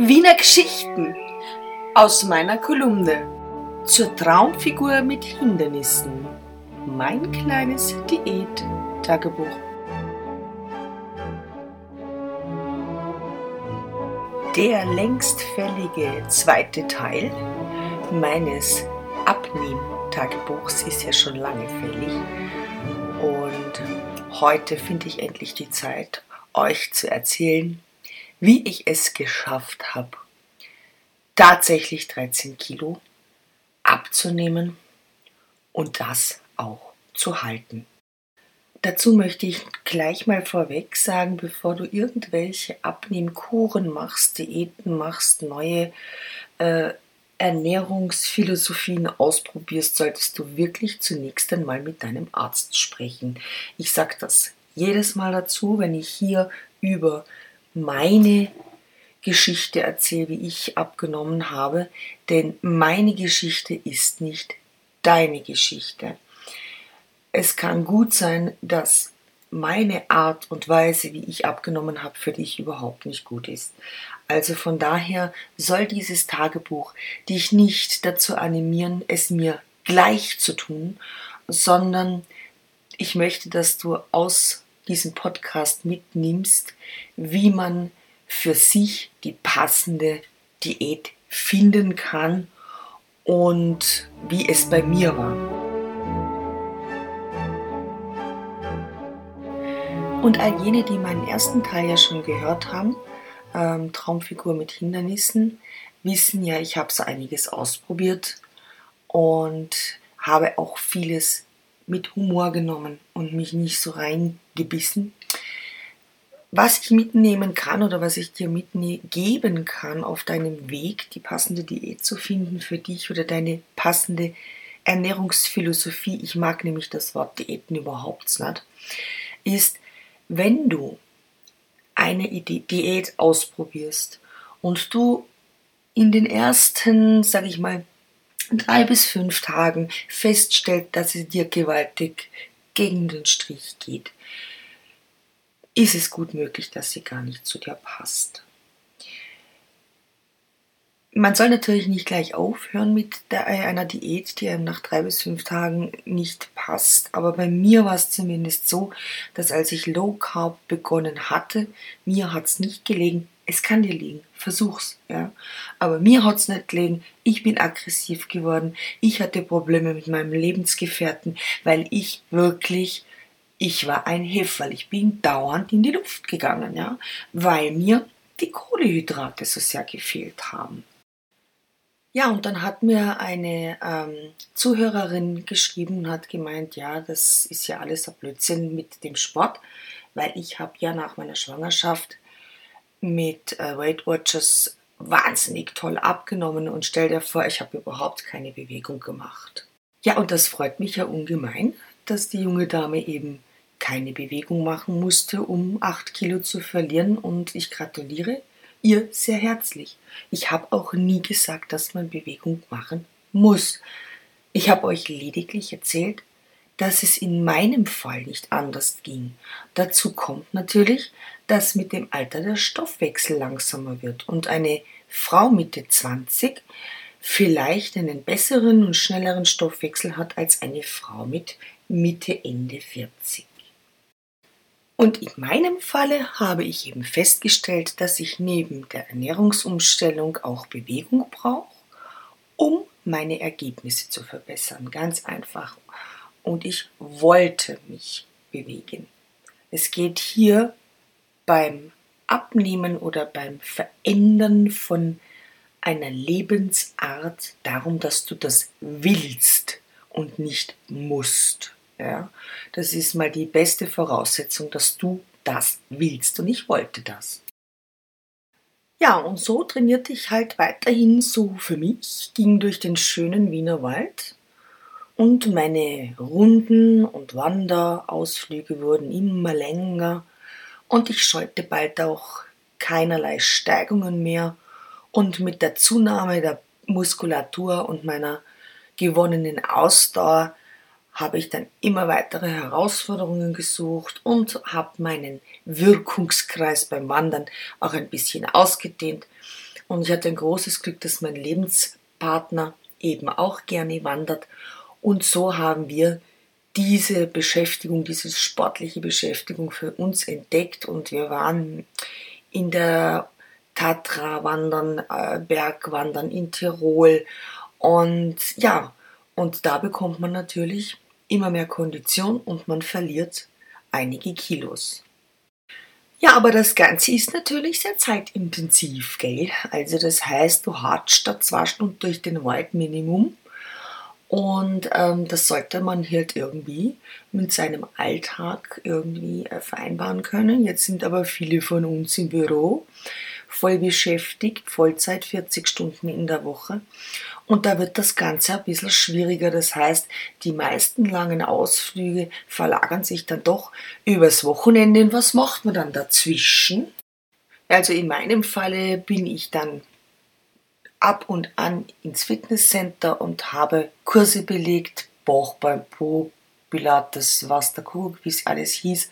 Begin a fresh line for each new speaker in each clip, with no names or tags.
Wiener Geschichten aus meiner Kolumne zur Traumfigur mit Hindernissen. Mein kleines Diät-Tagebuch. Der längst fällige zweite Teil meines Abnehm-Tagebuchs ist ja schon lange fällig. Und heute finde ich endlich die Zeit, euch zu erzählen, wie ich es geschafft habe, tatsächlich 13 Kilo abzunehmen und das auch zu halten. Dazu möchte ich gleich mal vorweg sagen, bevor du irgendwelche Abnehmkuren machst, Diäten machst, neue äh, Ernährungsphilosophien ausprobierst, solltest du wirklich zunächst einmal mit deinem Arzt sprechen. Ich sage das jedes Mal dazu, wenn ich hier über meine Geschichte erzähle, wie ich abgenommen habe, denn meine Geschichte ist nicht deine Geschichte. Es kann gut sein, dass meine Art und Weise, wie ich abgenommen habe, für dich überhaupt nicht gut ist. Also von daher soll dieses Tagebuch dich nicht dazu animieren, es mir gleich zu tun, sondern ich möchte, dass du aus diesen Podcast mitnimmst, wie man für sich die passende Diät finden kann und wie es bei mir war. Und all jene, die meinen ersten Teil ja schon gehört haben, ähm, Traumfigur mit Hindernissen, wissen ja, ich habe so einiges ausprobiert und habe auch vieles mit Humor genommen und mich nicht so reingebissen. Was ich mitnehmen kann oder was ich dir mitgeben kann auf deinem Weg, die passende Diät zu finden für dich oder deine passende Ernährungsphilosophie, ich mag nämlich das Wort Diäten überhaupt nicht, ist, wenn du eine Diät ausprobierst und du in den ersten, sag ich mal, drei bis fünf Tagen feststellt, dass es dir gewaltig gegen den Strich geht, ist es gut möglich, dass sie gar nicht zu dir passt. Man soll natürlich nicht gleich aufhören mit der, einer Diät, die einem nach drei bis fünf Tagen nicht passt. Aber bei mir war es zumindest so, dass als ich Low Carb begonnen hatte, mir hat es nicht gelegen, es kann dir liegen, versuch's, ja. Aber mir hat's nicht gelegen, ich bin aggressiv geworden, ich hatte Probleme mit meinem Lebensgefährten, weil ich wirklich, ich war ein Heferl, ich bin dauernd in die Luft gegangen, ja, weil mir die Kohlehydrate so sehr gefehlt haben. Ja, und dann hat mir eine ähm, Zuhörerin geschrieben und hat gemeint, ja, das ist ja alles ein Blödsinn mit dem Sport, weil ich habe ja nach meiner Schwangerschaft mit äh, Weight Watchers wahnsinnig toll abgenommen und stell dir vor, ich habe überhaupt keine Bewegung gemacht. Ja, und das freut mich ja ungemein, dass die junge Dame eben keine Bewegung machen musste, um 8 Kilo zu verlieren und ich gratuliere ihr sehr herzlich. Ich habe auch nie gesagt, dass man Bewegung machen muss. Ich habe euch lediglich erzählt, dass es in meinem Fall nicht anders ging. Dazu kommt natürlich, dass mit dem Alter der Stoffwechsel langsamer wird und eine Frau Mitte 20 vielleicht einen besseren und schnelleren Stoffwechsel hat als eine Frau mit Mitte, Ende 40. Und in meinem Falle habe ich eben festgestellt, dass ich neben der Ernährungsumstellung auch Bewegung brauche, um meine Ergebnisse zu verbessern. Ganz einfach und ich wollte mich bewegen. Es geht hier beim Abnehmen oder beim Verändern von einer Lebensart darum, dass du das willst und nicht musst. Ja, das ist mal die beste Voraussetzung, dass du das willst und ich wollte das. Ja, und so trainierte ich halt weiterhin so für mich, ging durch den schönen Wiener Wald und meine Runden und Wanderausflüge wurden immer länger und ich scheute bald auch keinerlei Steigungen mehr und mit der Zunahme der Muskulatur und meiner gewonnenen Ausdauer habe ich dann immer weitere Herausforderungen gesucht und habe meinen Wirkungskreis beim Wandern auch ein bisschen ausgedehnt Und ich hatte ein großes Glück, dass mein Lebenspartner eben auch gerne wandert. Und so haben wir diese Beschäftigung, diese sportliche Beschäftigung für uns entdeckt und wir waren in der Tatra wandern, äh, Bergwandern in Tirol und ja, und da bekommt man natürlich immer mehr Kondition und man verliert einige Kilos. Ja, aber das Ganze ist natürlich sehr zeitintensiv, gell? Also das heißt, du hatst statt zwei Stunden durch den Wald Minimum und ähm, das sollte man halt irgendwie mit seinem Alltag irgendwie äh, vereinbaren können. Jetzt sind aber viele von uns im Büro voll beschäftigt, Vollzeit 40 Stunden in der Woche. Und da wird das Ganze ein bisschen schwieriger. Das heißt, die meisten langen Ausflüge verlagern sich dann doch übers Wochenende. Und was macht man dann dazwischen? Also in meinem Falle bin ich dann ab und an ins Fitnesscenter und habe Kurse belegt, Bauch beim Po, Pilates, was der Kuckuck, wie es alles hieß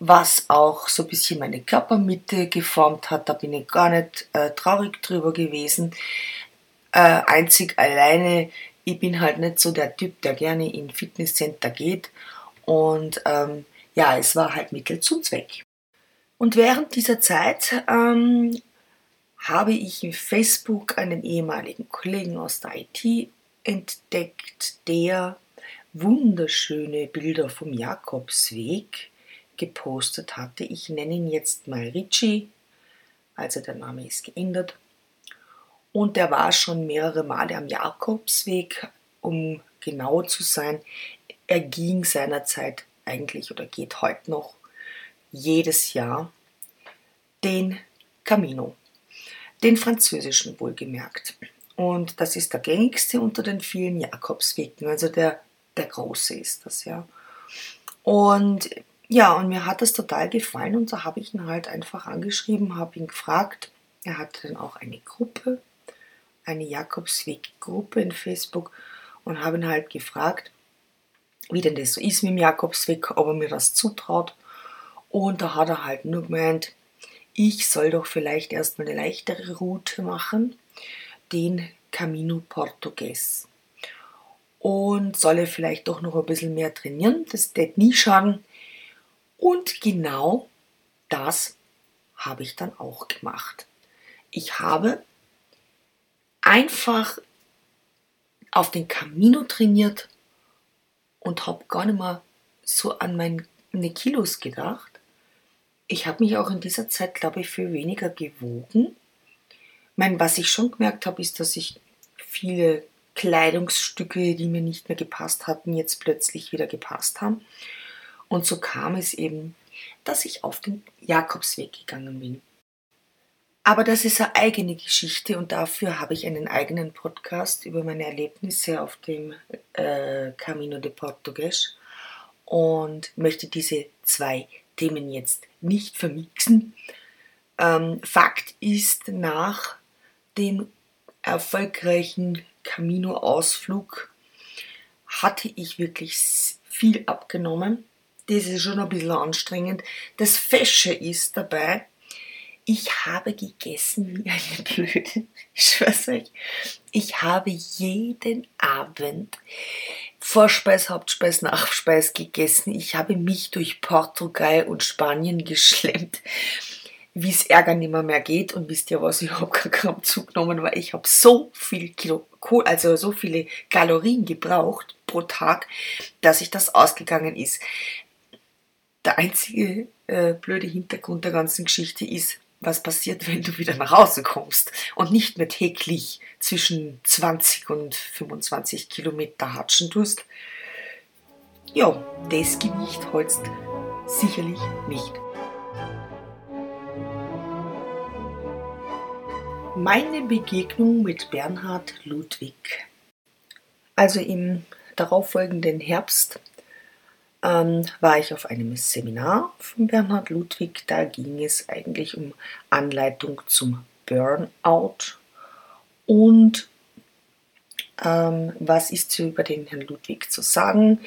was auch so ein bisschen meine Körpermitte geformt hat. Da bin ich gar nicht äh, traurig drüber gewesen. Äh, einzig alleine, ich bin halt nicht so der Typ, der gerne in Fitnesscenter geht. Und ähm, ja, es war halt Mittel zum Zweck. Und während dieser Zeit ähm, habe ich in Facebook einen ehemaligen Kollegen aus der IT entdeckt, der wunderschöne Bilder vom Jakobsweg gepostet hatte. Ich nenne ihn jetzt mal Richie, also der Name ist geändert. Und der war schon mehrere Male am Jakobsweg, um genau zu sein. Er ging seinerzeit eigentlich oder geht heute noch jedes Jahr den Camino, den französischen wohlgemerkt. Und das ist der gängigste unter den vielen Jakobswegen, also der, der große ist das, ja. Und ja, und mir hat das total gefallen und da habe ich ihn halt einfach angeschrieben, habe ihn gefragt. Er hatte dann auch eine Gruppe, eine Jakobsweg-Gruppe in Facebook und habe ihn halt gefragt, wie denn das so ist mit dem Jakobsweg, ob er mir das zutraut. Und da hat er halt nur gemeint, ich soll doch vielleicht erstmal eine leichtere Route machen, den Camino Portugues. Und solle vielleicht doch noch ein bisschen mehr trainieren. Das wird nie schaden. Und genau das habe ich dann auch gemacht. Ich habe einfach auf den Camino trainiert und habe gar nicht mehr so an meine Kilos gedacht. Ich habe mich auch in dieser Zeit, glaube ich, viel weniger gewogen. Ich meine, was ich schon gemerkt habe, ist, dass ich viele Kleidungsstücke, die mir nicht mehr gepasst hatten, jetzt plötzlich wieder gepasst haben. Und so kam es eben, dass ich auf den Jakobsweg gegangen bin. Aber das ist eine eigene Geschichte und dafür habe ich einen eigenen Podcast über meine Erlebnisse auf dem äh, Camino de Portugues und möchte diese zwei Themen jetzt nicht vermixen. Ähm, Fakt ist, nach dem erfolgreichen Camino-Ausflug hatte ich wirklich viel abgenommen das ist schon ein bisschen anstrengend. Das Fesche ist dabei, ich habe gegessen wie eine Blöde. Ich schwör's euch. Ich habe jeden Abend Vorspeis, Hauptspeis, Nachspeis gegessen. Ich habe mich durch Portugal und Spanien geschlemmt, wie es Ärger nimmer mehr geht. Und wisst ihr was, ich habe Gramm zugenommen, weil ich habe so viel Kilo, also so viele Kalorien gebraucht pro Tag, dass ich das ausgegangen ist. Der einzige äh, blöde Hintergrund der ganzen Geschichte ist, was passiert, wenn du wieder nach Hause kommst und nicht mehr täglich zwischen 20 und 25 Kilometer hatschen tust. Ja, das Gewicht holst sicherlich nicht. Meine Begegnung mit Bernhard Ludwig. Also im darauffolgenden Herbst ähm, war ich auf einem Seminar von Bernhard Ludwig. Da ging es eigentlich um Anleitung zum Burnout. Und ähm, was ist so über den Herrn Ludwig zu sagen?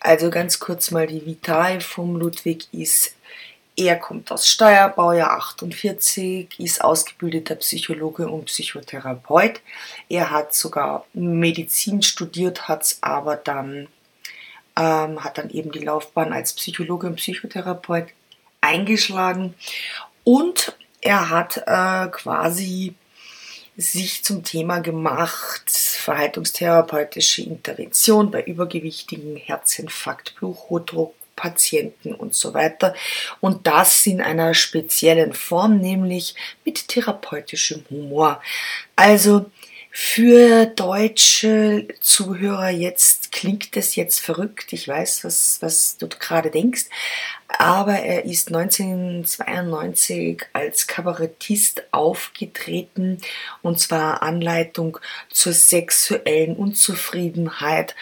Also ganz kurz mal die Vitae vom Ludwig ist, er kommt aus Steuerbaujahr 48, ist ausgebildeter Psychologe und Psychotherapeut. Er hat sogar Medizin studiert, hat es aber dann, ähm, hat dann eben die Laufbahn als Psychologe und Psychotherapeut eingeschlagen. Und er hat äh, quasi sich zum Thema gemacht, verhaltungstherapeutische Intervention bei übergewichtigen Herzinfarkt, Bluthochdruck, Patienten und so weiter. Und das in einer speziellen Form, nämlich mit therapeutischem Humor. Also für deutsche Zuhörer jetzt klingt es jetzt verrückt. Ich weiß, was, was du gerade denkst. Aber er ist 1992 als Kabarettist aufgetreten und zwar Anleitung zur sexuellen Unzufriedenheit.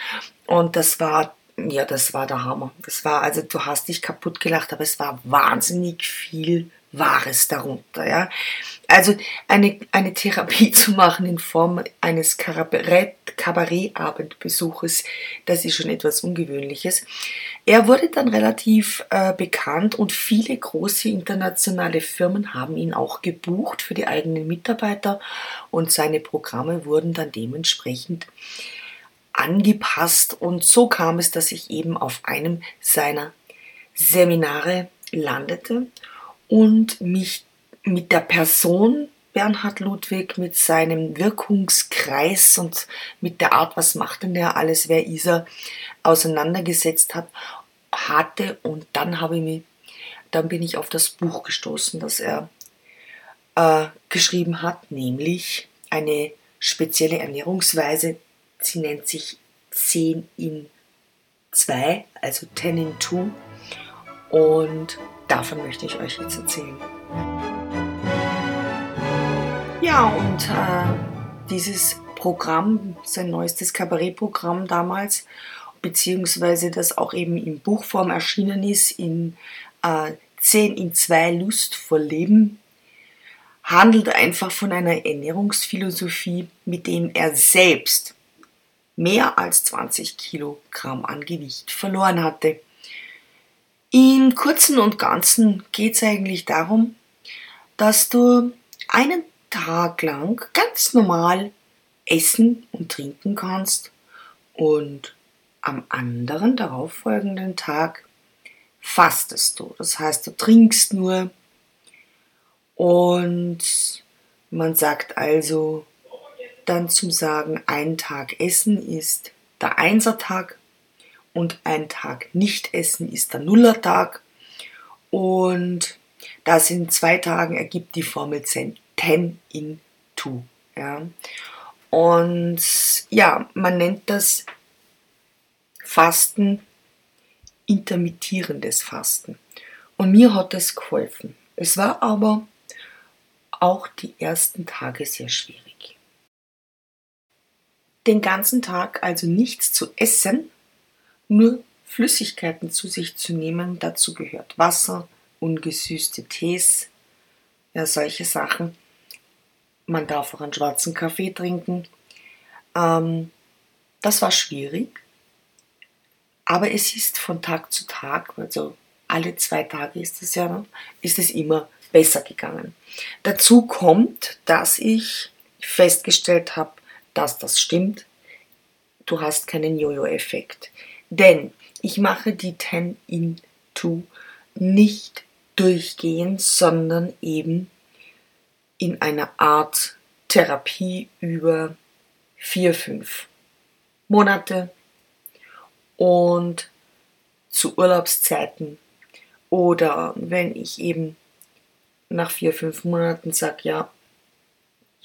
Und das war ja, das war der Hammer. Das war, also du hast dich kaputt gelacht, aber es war wahnsinnig viel Wahres darunter, ja. Also eine, eine Therapie zu machen in Form eines Kabarettabendbesuches, das ist schon etwas Ungewöhnliches. Er wurde dann relativ äh, bekannt und viele große internationale Firmen haben ihn auch gebucht für die eigenen Mitarbeiter und seine Programme wurden dann dementsprechend angepasst und so kam es, dass ich eben auf einem seiner Seminare landete und mich mit der Person Bernhard Ludwig, mit seinem Wirkungskreis und mit der Art, was macht denn der alles, wer ist er, auseinandergesetzt hat, hatte. Und dann habe ich mich, dann bin ich auf das Buch gestoßen, das er äh, geschrieben hat, nämlich eine spezielle Ernährungsweise, sie nennt sich 10 in 2, also 10 in 2 und davon möchte ich euch jetzt erzählen. Ja, und äh, dieses Programm, sein neuestes Kabarettprogramm damals, beziehungsweise das auch eben in Buchform erschienen ist, in äh, 10 in 2 Lust vor Leben, handelt einfach von einer Ernährungsphilosophie, mit dem er selbst mehr als 20 Kilogramm an Gewicht verloren hatte. Im Kurzen und Ganzen geht es eigentlich darum, dass du einen Tag lang ganz normal essen und trinken kannst und am anderen darauffolgenden Tag fastest du. Das heißt, du trinkst nur und man sagt also dann zum Sagen, ein Tag Essen ist der Einsertag und ein Tag nicht essen ist der Nullertag. Und das in zwei Tagen ergibt die Formel 10, 10 in 2. Ja. Und ja, man nennt das Fasten intermittierendes Fasten. Und mir hat das geholfen. Es war aber auch die ersten Tage sehr schwierig. Den ganzen Tag also nichts zu essen nur Flüssigkeiten zu sich zu nehmen. Dazu gehört Wasser, ungesüßte Tees, ja, solche Sachen. Man darf auch einen schwarzen Kaffee trinken. Ähm, das war schwierig, aber es ist von Tag zu Tag, also alle zwei Tage ist es ja, ist es immer besser gegangen. Dazu kommt, dass ich festgestellt habe, dass das stimmt. Du hast keinen Jojo-Effekt. Denn ich mache die 10 in 2 nicht durchgehend, sondern eben in einer Art Therapie über vier, fünf Monate und zu Urlaubszeiten. Oder wenn ich eben nach vier, fünf Monaten sage, ja,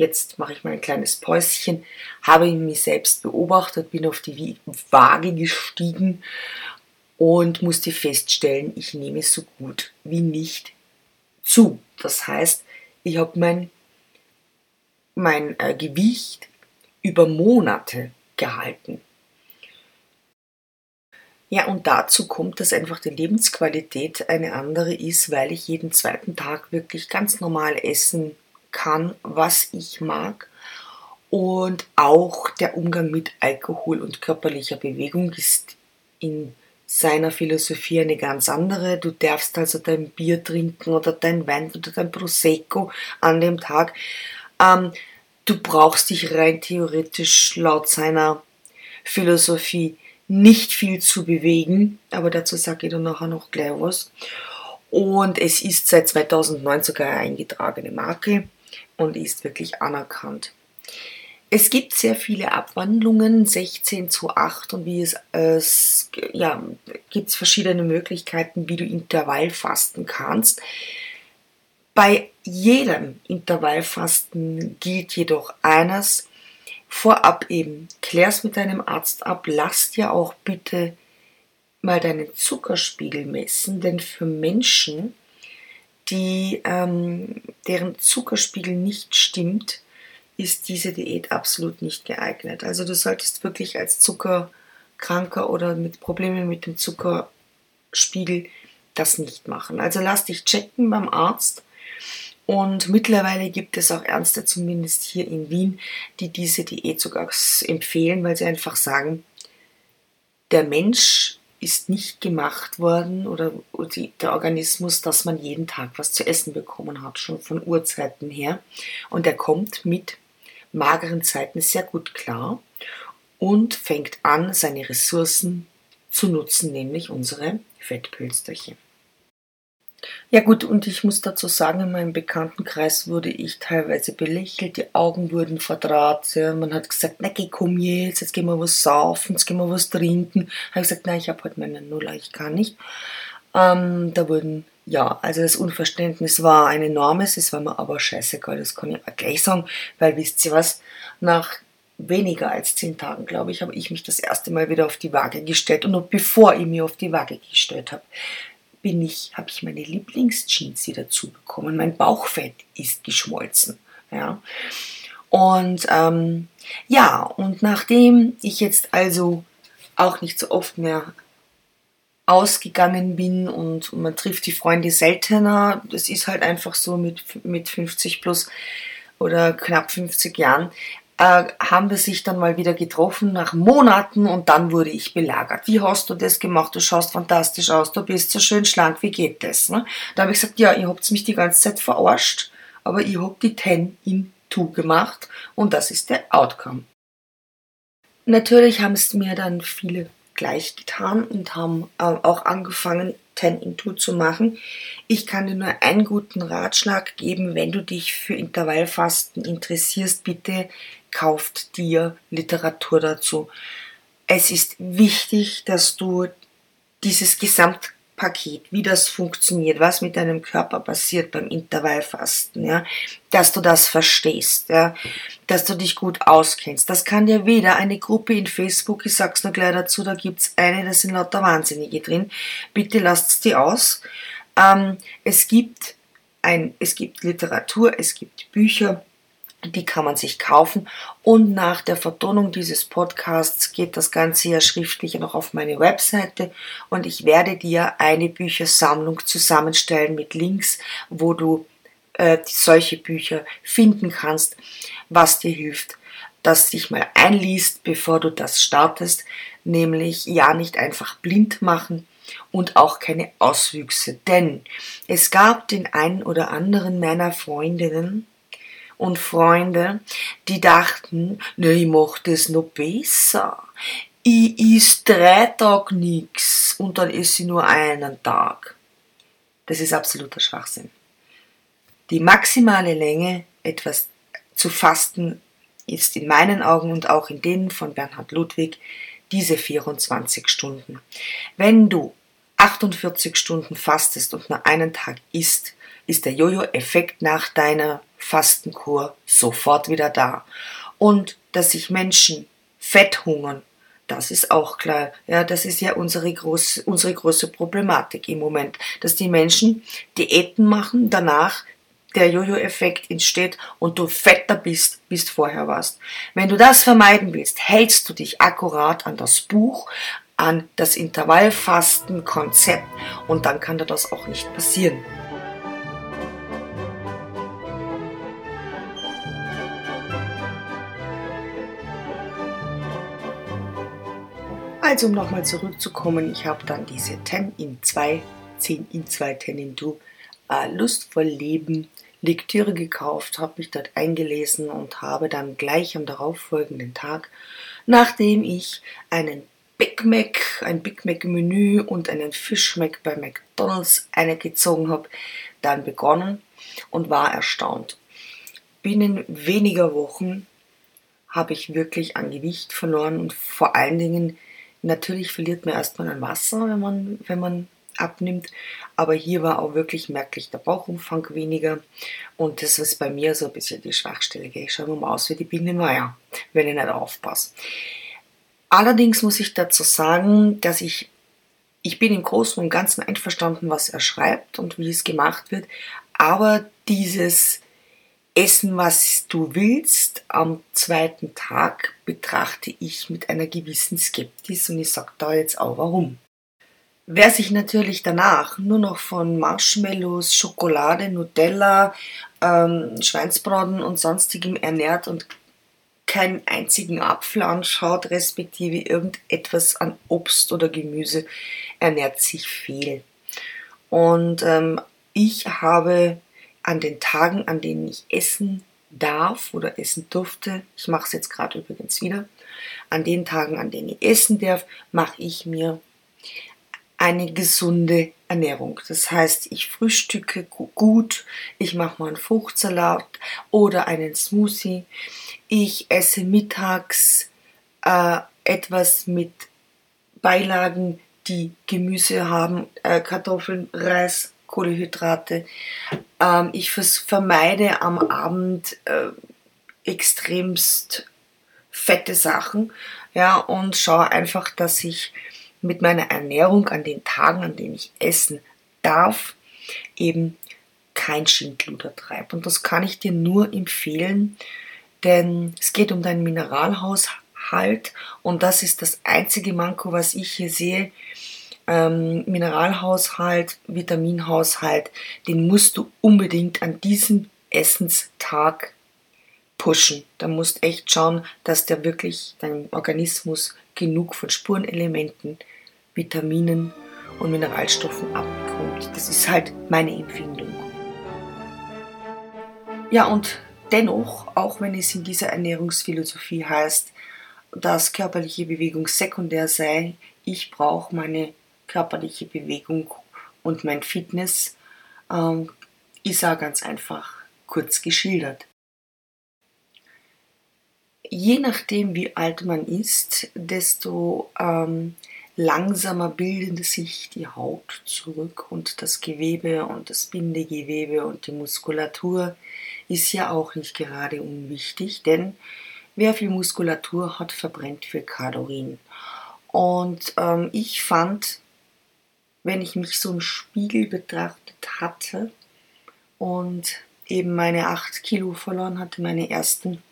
jetzt mache ich mal ein kleines Päuschen, habe ich mich selbst beobachtet, bin auf die Waage gestiegen und musste feststellen, ich nehme so gut wie nicht zu. Das heißt, ich habe mein, mein äh, Gewicht über Monate gehalten. Ja, und dazu kommt, dass einfach die Lebensqualität eine andere ist, weil ich jeden zweiten Tag wirklich ganz normal essen kann, was ich mag. Und auch der Umgang mit Alkohol und körperlicher Bewegung ist in seiner Philosophie eine ganz andere. Du darfst also dein Bier trinken oder dein Wein oder dein Prosecco an dem Tag. Ähm, du brauchst dich rein theoretisch laut seiner Philosophie nicht viel zu bewegen, aber dazu sage ich dann nachher noch gleich was. Und es ist seit 2009 sogar eine eingetragene Marke und ist wirklich anerkannt. Es gibt sehr viele Abwandlungen, 16 zu 8 und wie es, es ja, gibt es verschiedene Möglichkeiten, wie du Intervallfasten kannst. Bei jedem Intervallfasten gilt jedoch eines, vorab eben, klär's mit deinem Arzt ab, lass dir auch bitte mal deinen Zuckerspiegel messen, denn für Menschen, die, ähm, deren Zuckerspiegel nicht stimmt, ist diese Diät absolut nicht geeignet. Also du solltest wirklich als Zuckerkranker oder mit Problemen mit dem Zuckerspiegel das nicht machen. Also lass dich checken beim Arzt. Und mittlerweile gibt es auch Ärzte, zumindest hier in Wien, die diese Diät sogar empfehlen, weil sie einfach sagen, der Mensch ist nicht gemacht worden oder der Organismus, dass man jeden Tag was zu essen bekommen hat, schon von Urzeiten her. Und er kommt mit mageren Zeiten sehr gut klar und fängt an, seine Ressourcen zu nutzen, nämlich unsere Fettpölsterchen. Ja gut, und ich muss dazu sagen, in meinem Bekanntenkreis wurde ich teilweise belächelt, die Augen wurden verdraht, ja, man hat gesagt, na geh komm jetzt, jetzt gehen wir was saufen, jetzt gehen wir was trinken. Habe ich gesagt, nein, ich habe heute meine Nuller, ich kann nicht. Ähm, da wurden ja, also das Unverständnis war ein enormes, es war mir aber scheißegal, das kann ich auch gleich sagen, weil wisst ihr was, nach weniger als zehn Tagen, glaube ich, habe ich mich das erste Mal wieder auf die Waage gestellt und noch bevor ich mich auf die Waage gestellt habe, bin ich, habe ich meine Lieblingsjeans wieder zubekommen. Mein Bauchfett ist geschmolzen, ja. Und ähm, ja, und nachdem ich jetzt also auch nicht so oft mehr ausgegangen bin und man trifft die Freunde seltener. Das ist halt einfach so mit, mit 50 plus oder knapp 50 Jahren. Äh, haben wir sich dann mal wieder getroffen nach Monaten und dann wurde ich belagert. Wie hast du das gemacht? Du schaust fantastisch aus, du bist so schön schlank, wie geht das? Ne? Da habe ich gesagt, ja, ihr habt mich die ganze Zeit verarscht, aber ich hab die 10 in 2 gemacht und das ist der Outcome. Natürlich haben es mir dann viele gleich getan und haben äh, auch angefangen, 10 in 2 zu machen. Ich kann dir nur einen guten Ratschlag geben, wenn du dich für Intervallfasten interessierst, bitte kauft dir Literatur dazu. Es ist wichtig, dass du dieses Gesamt Paket, wie das funktioniert, was mit deinem Körper passiert beim Intervallfasten, ja, dass du das verstehst, ja, dass du dich gut auskennst. Das kann dir weder eine Gruppe in Facebook, ich sag's nur gleich dazu, da gibt's eine, da sind lauter Wahnsinnige drin. Bitte lasst die aus. Ähm, es gibt ein, es gibt Literatur, es gibt Bücher, die kann man sich kaufen. Und nach der Vertonung dieses Podcasts geht das Ganze ja schriftlich noch auf meine Webseite und ich werde dir eine Büchersammlung zusammenstellen mit Links, wo du äh, solche Bücher finden kannst, was dir hilft, dass dich mal einliest, bevor du das startest, nämlich ja nicht einfach blind machen, und auch keine Auswüchse. Denn es gab den einen oder anderen meiner Freundinnen, und Freunde, die dachten, ne, ich mach das noch besser. Ich is drei Tage nix und dann esse ich nur einen Tag. Das ist absoluter Schwachsinn. Die maximale Länge, etwas zu fasten, ist in meinen Augen und auch in denen von Bernhard Ludwig diese 24 Stunden. Wenn du 48 Stunden fastest und nur einen Tag isst, ist der Jojo-Effekt nach deiner Fastenkur sofort wieder da. Und dass sich Menschen fett hungern, das ist auch klar. Ja, das ist ja unsere große, unsere große Problematik im Moment, dass die Menschen Diäten machen, danach der Jojo-Effekt entsteht und du fetter bist, bis vorher warst. Wenn du das vermeiden willst, hältst du dich akkurat an das Buch, an das Intervallfasten-Konzept und dann kann dir das auch nicht passieren. Also um nochmal zurückzukommen, ich habe dann diese 10 in 2, 10 in 2, 10 in 2 äh, Lustvoll Leben Lektüre gekauft, habe mich dort eingelesen und habe dann gleich am darauffolgenden Tag, nachdem ich einen Big Mac, ein Big Mac Menü und einen Fish Mac bei McDonald's eingezogen habe, dann begonnen und war erstaunt. Binnen weniger Wochen habe ich wirklich an Gewicht verloren und vor allen Dingen natürlich verliert man erstmal an Wasser, wenn man, wenn man abnimmt. Aber hier war auch wirklich merklich der Bauchumfang weniger. Und das ist bei mir so ein bisschen die Schwachstelle. Ich schaue mal aus wie die Biene Meier, wenn ich nicht aufpasse. Allerdings muss ich dazu sagen, dass ich, ich bin im Großen und Ganzen einverstanden, was er schreibt und wie es gemacht wird. Aber dieses Essen, was du willst, am zweiten Tag betrachte ich mit einer gewissen Skeptis und ich sage da jetzt auch warum. Wer sich natürlich danach nur noch von Marshmallows, Schokolade, Nutella, ähm, Schweinsbraten und sonstigem ernährt und keinen einzigen Apfel anschaut, respektive irgendetwas an Obst oder Gemüse, ernährt sich viel. Und ähm, ich habe an den Tagen, an denen ich essen darf oder essen durfte, ich mache es jetzt gerade übrigens wieder, an den Tagen, an denen ich essen darf, mache ich mir eine gesunde Ernährung. Das heißt, ich frühstücke gut, ich mache mal einen Fruchtsalat oder einen Smoothie. Ich esse mittags äh, etwas mit Beilagen, die Gemüse haben, äh, Kartoffeln, Reis, Kohlehydrate. Ähm, ich vermeide am Abend äh, extremst fette Sachen, ja, und schaue einfach, dass ich mit meiner Ernährung an den Tagen, an denen ich essen darf, eben kein Schindluder treibe. Und das kann ich dir nur empfehlen, denn es geht um deinen Mineralhaushalt und das ist das einzige Manko, was ich hier sehe. Ähm, Mineralhaushalt, Vitaminhaushalt, den musst du unbedingt an diesem Essenstag pushen. Da musst echt schauen, dass der wirklich deinem Organismus genug von Spurenelementen, Vitaminen und Mineralstoffen abbekommt. Das ist halt meine Empfindung. Ja, und dennoch, auch wenn es in dieser Ernährungsphilosophie heißt, dass körperliche Bewegung sekundär sei, ich brauche meine körperliche Bewegung und mein Fitness, ähm, ist auch ganz einfach kurz geschildert. Je nachdem, wie alt man ist, desto ähm, langsamer bilden sich die Haut zurück und das Gewebe und das Bindegewebe und die Muskulatur ist ja auch nicht gerade unwichtig, denn wer viel Muskulatur hat, verbrennt viel Kalorien. Und ähm, ich fand, wenn ich mich so im Spiegel betrachtet hatte und eben meine 8 Kilo verloren hatte, meine ersten,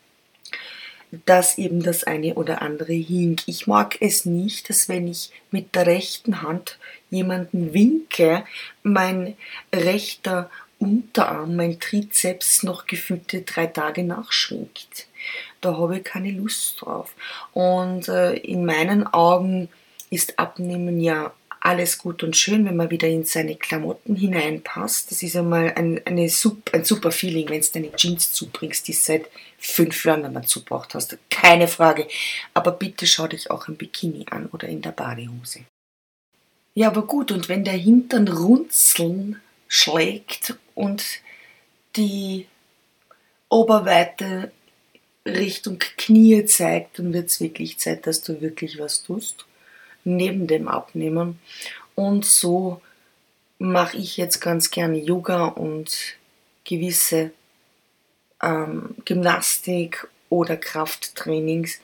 dass eben das eine oder andere hing. Ich mag es nicht, dass wenn ich mit der rechten Hand jemanden winke, mein rechter Unterarm, mein Trizeps noch gefühlte drei Tage nachschwingt. Da habe ich keine Lust drauf. Und äh, in meinen Augen ist Abnehmen ja alles gut und schön, wenn man wieder in seine Klamotten hineinpasst. Das ist einmal ein, eine ein super Feeling, wenn du deine Jeans zubringst, die seit fünf Jahren mehr zugebracht hast. Keine Frage. Aber bitte schau dich auch im Bikini an oder in der Badehose. Ja, aber gut, und wenn der Hintern runzeln schlägt und die Oberweite Richtung Knie zeigt, dann wird es wirklich Zeit, dass du wirklich was tust neben dem Abnehmen. Und so mache ich jetzt ganz gerne Yoga und gewisse ähm, Gymnastik oder Krafttrainings,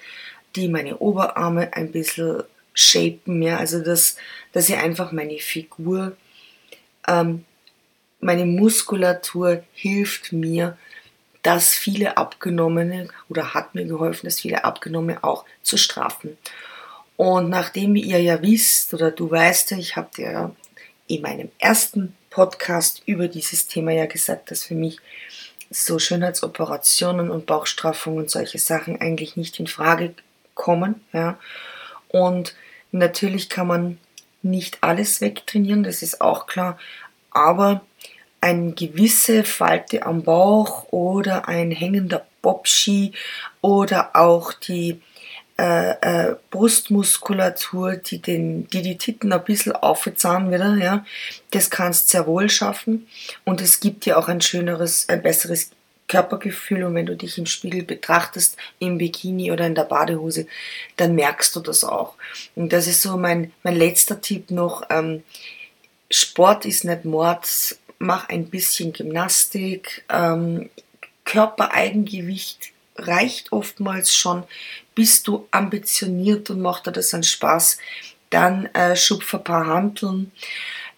die meine Oberarme ein bisschen shapen, ja, also dass, dass ich einfach meine Figur, ähm, meine Muskulatur hilft mir, dass viele Abgenommene oder hat mir geholfen, dass viele Abgenommene auch zu straffen. Und nachdem ihr ja wisst oder du weißt, ich habe dir in meinem ersten Podcast über dieses Thema ja gesagt, dass für mich so Schönheitsoperationen und Bauchstraffungen und solche Sachen eigentlich nicht in Frage kommen. Ja. Und Natürlich kann man nicht alles wegtrainieren, das ist auch klar, aber eine gewisse Falte am Bauch oder ein hängender Bobski oder auch die äh, äh, Brustmuskulatur, die, den, die die Titten ein bisschen aufzahnen wieder, ja, das kannst sehr wohl schaffen und es gibt dir auch ein schöneres, ein besseres Körpergefühl und wenn du dich im Spiegel betrachtest, im Bikini oder in der Badehose, dann merkst du das auch. Und das ist so mein, mein letzter Tipp noch. Ähm, Sport ist nicht Mord, mach ein bisschen Gymnastik, ähm, Körpereigengewicht reicht oftmals schon, bist du ambitioniert und macht dir das einen Spaß, dann äh, schupf ein paar Handeln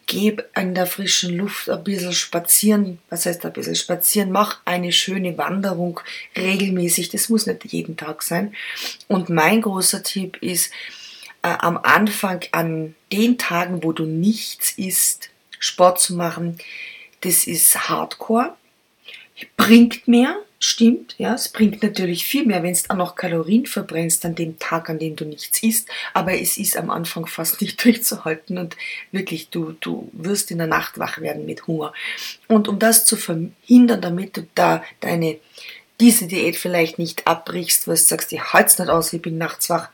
geh in der frischen Luft ein bisschen spazieren. Was heißt ein bisschen spazieren? Mach eine schöne Wanderung regelmäßig. Das muss nicht jeden Tag sein. Und mein großer Tipp ist, äh, am Anfang an den Tagen, wo du nichts isst, Sport zu machen. Das ist Hardcore. Bringt mehr, Stimmt, ja, es bringt natürlich viel mehr, wenn du auch noch Kalorien verbrennst an dem Tag, an dem du nichts isst, aber es ist am Anfang fast nicht durchzuhalten und wirklich, du, du wirst in der Nacht wach werden mit Hunger. Und um das zu verhindern, damit du da deine, diese Diät vielleicht nicht abbrichst, weil du sagst, ich halte nicht aus, ich bin nachts wach,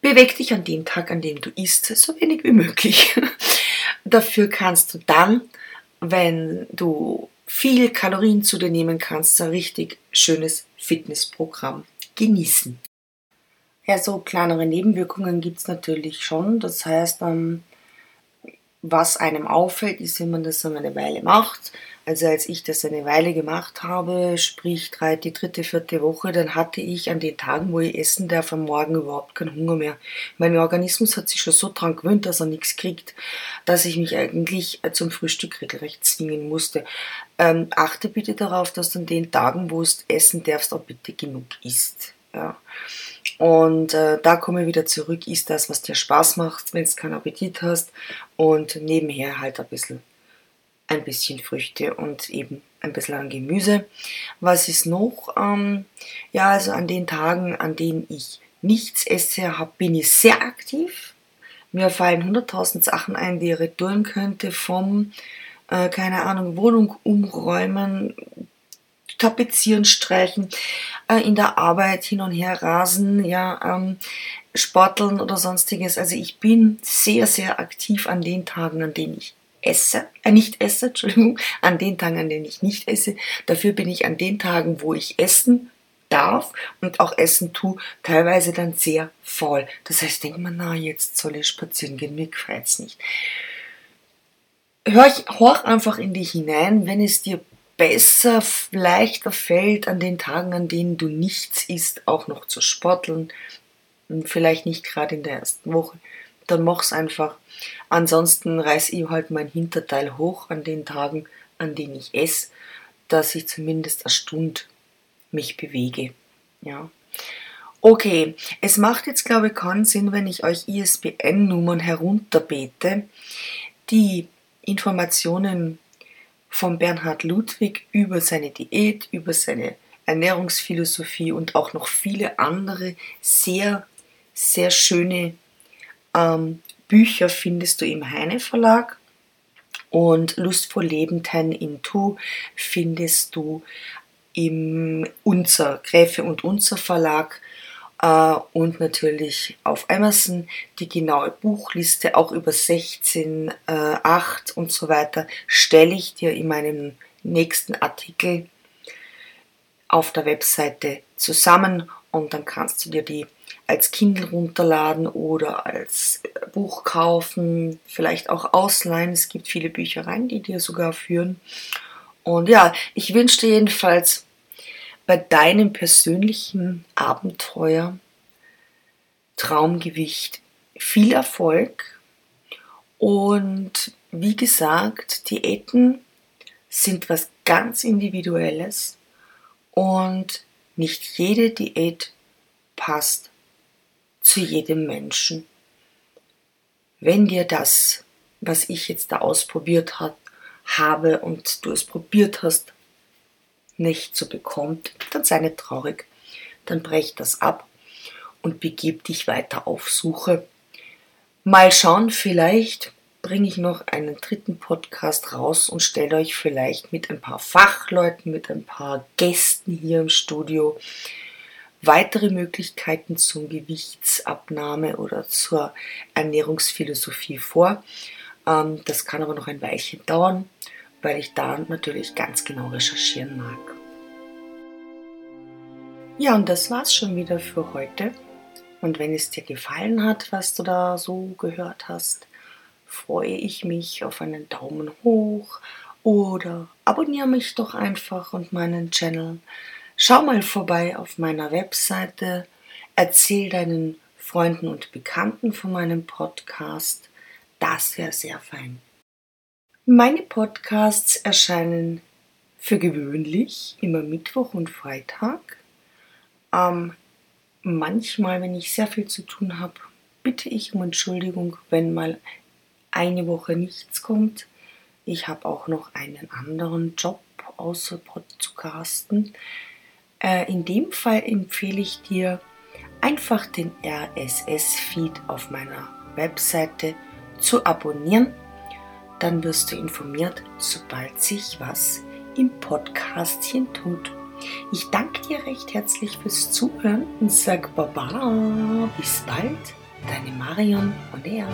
beweg dich an dem Tag, an dem du isst, so wenig wie möglich. Dafür kannst du dann, wenn du viel Kalorien zu dir nehmen kannst, ein richtig schönes Fitnessprogramm genießen. Ja, so kleinere Nebenwirkungen gibt es natürlich schon. Das heißt, ähm, was einem auffällt, ist, wenn man das so eine Weile macht. Also als ich das eine Weile gemacht habe, sprich drei, die dritte, vierte Woche, dann hatte ich an den Tagen, wo ich essen darf, am Morgen überhaupt keinen Hunger mehr. Mein Organismus hat sich schon so dran gewöhnt, dass er nichts kriegt, dass ich mich eigentlich zum Frühstück regelrecht zwingen musste. Ähm, achte bitte darauf, dass du an den Tagen, wo du essen darfst, auch bitte genug isst. Ja. Und äh, da komme ich wieder zurück, ist das, was dir Spaß macht, wenn du keinen Appetit hast. Und nebenher halt ein bisschen, ein bisschen Früchte und eben ein bisschen an Gemüse. Was ist noch? Ähm, ja, also an den Tagen, an denen ich nichts esse, hab, bin ich sehr aktiv. Mir fallen hunderttausend Sachen ein, die ich tun könnte, vom, äh, keine Ahnung, Wohnung umräumen, tapezieren, streichen, äh, in der Arbeit hin und her rasen, ja, ähm, sporteln oder sonstiges. Also ich bin sehr, sehr aktiv an den Tagen, an denen ich esse, äh, nicht esse, Entschuldigung, an den Tagen, an denen ich nicht esse. Dafür bin ich an den Tagen, wo ich essen darf und auch essen tue, teilweise dann sehr faul. Das heißt, denkt man, na, jetzt soll ich spazieren gehen, mir gefällt's nicht. Hör, hör einfach in dich hinein, wenn es dir besser, leichter fällt, an den Tagen, an denen du nichts isst, auch noch zu sporteln. Vielleicht nicht gerade in der ersten Woche. Dann mach's einfach. Ansonsten reiß ich halt mein Hinterteil hoch an den Tagen, an denen ich esse, dass ich zumindest eine Stunde mich bewege. Ja. Okay, es macht jetzt glaube ich keinen Sinn, wenn ich euch ISBN-Nummern herunterbete. Die Informationen von Bernhard Ludwig über seine Diät, über seine Ernährungsphilosophie und auch noch viele andere sehr, sehr schöne ähm, Bücher findest du im Heine Verlag. Und Lustvoll Leben 10 in 2 findest du im Unser, Gräfe und Unser Verlag und natürlich auf Amazon die genaue Buchliste, auch über 16, äh, 8 und so weiter, stelle ich dir in meinem nächsten Artikel auf der Webseite zusammen und dann kannst du dir die als Kindle runterladen oder als Buch kaufen, vielleicht auch ausleihen. Es gibt viele Büchereien, die dir sogar führen. Und ja, ich wünsche dir jedenfalls bei deinem persönlichen Abenteuer Traumgewicht viel Erfolg. Und wie gesagt, Diäten sind was ganz Individuelles und nicht jede Diät passt zu jedem Menschen. Wenn dir das, was ich jetzt da ausprobiert hat, habe und du es probiert hast, nicht so bekommt, dann sei nicht traurig. Dann brech das ab und begib dich weiter auf Suche. Mal schauen, vielleicht bringe ich noch einen dritten Podcast raus und stelle euch vielleicht mit ein paar Fachleuten, mit ein paar Gästen hier im Studio weitere Möglichkeiten zum Gewichtsabnahme oder zur Ernährungsphilosophie vor. Ähm, das kann aber noch ein Weilchen dauern, weil ich da natürlich ganz genau recherchieren mag. Ja, und das war's schon wieder für heute. Und wenn es dir gefallen hat, was du da so gehört hast, freue ich mich auf einen Daumen hoch oder abonniere mich doch einfach und meinen Channel. Schau mal vorbei auf meiner Webseite, erzähl deinen Freunden und Bekannten von meinem Podcast. Das wäre sehr fein. Meine Podcasts erscheinen für gewöhnlich immer Mittwoch und Freitag. Ähm, manchmal, wenn ich sehr viel zu tun habe, bitte ich um Entschuldigung, wenn mal eine Woche nichts kommt. Ich habe auch noch einen anderen Job außer Podcasten. Äh, in dem Fall empfehle ich dir, einfach den RSS-Feed auf meiner Webseite zu abonnieren. Dann wirst du informiert, sobald sich was im Podcastchen tut. Ich danke dir recht herzlich fürs Zuhören und sag Baba, bis bald, deine Marion und er.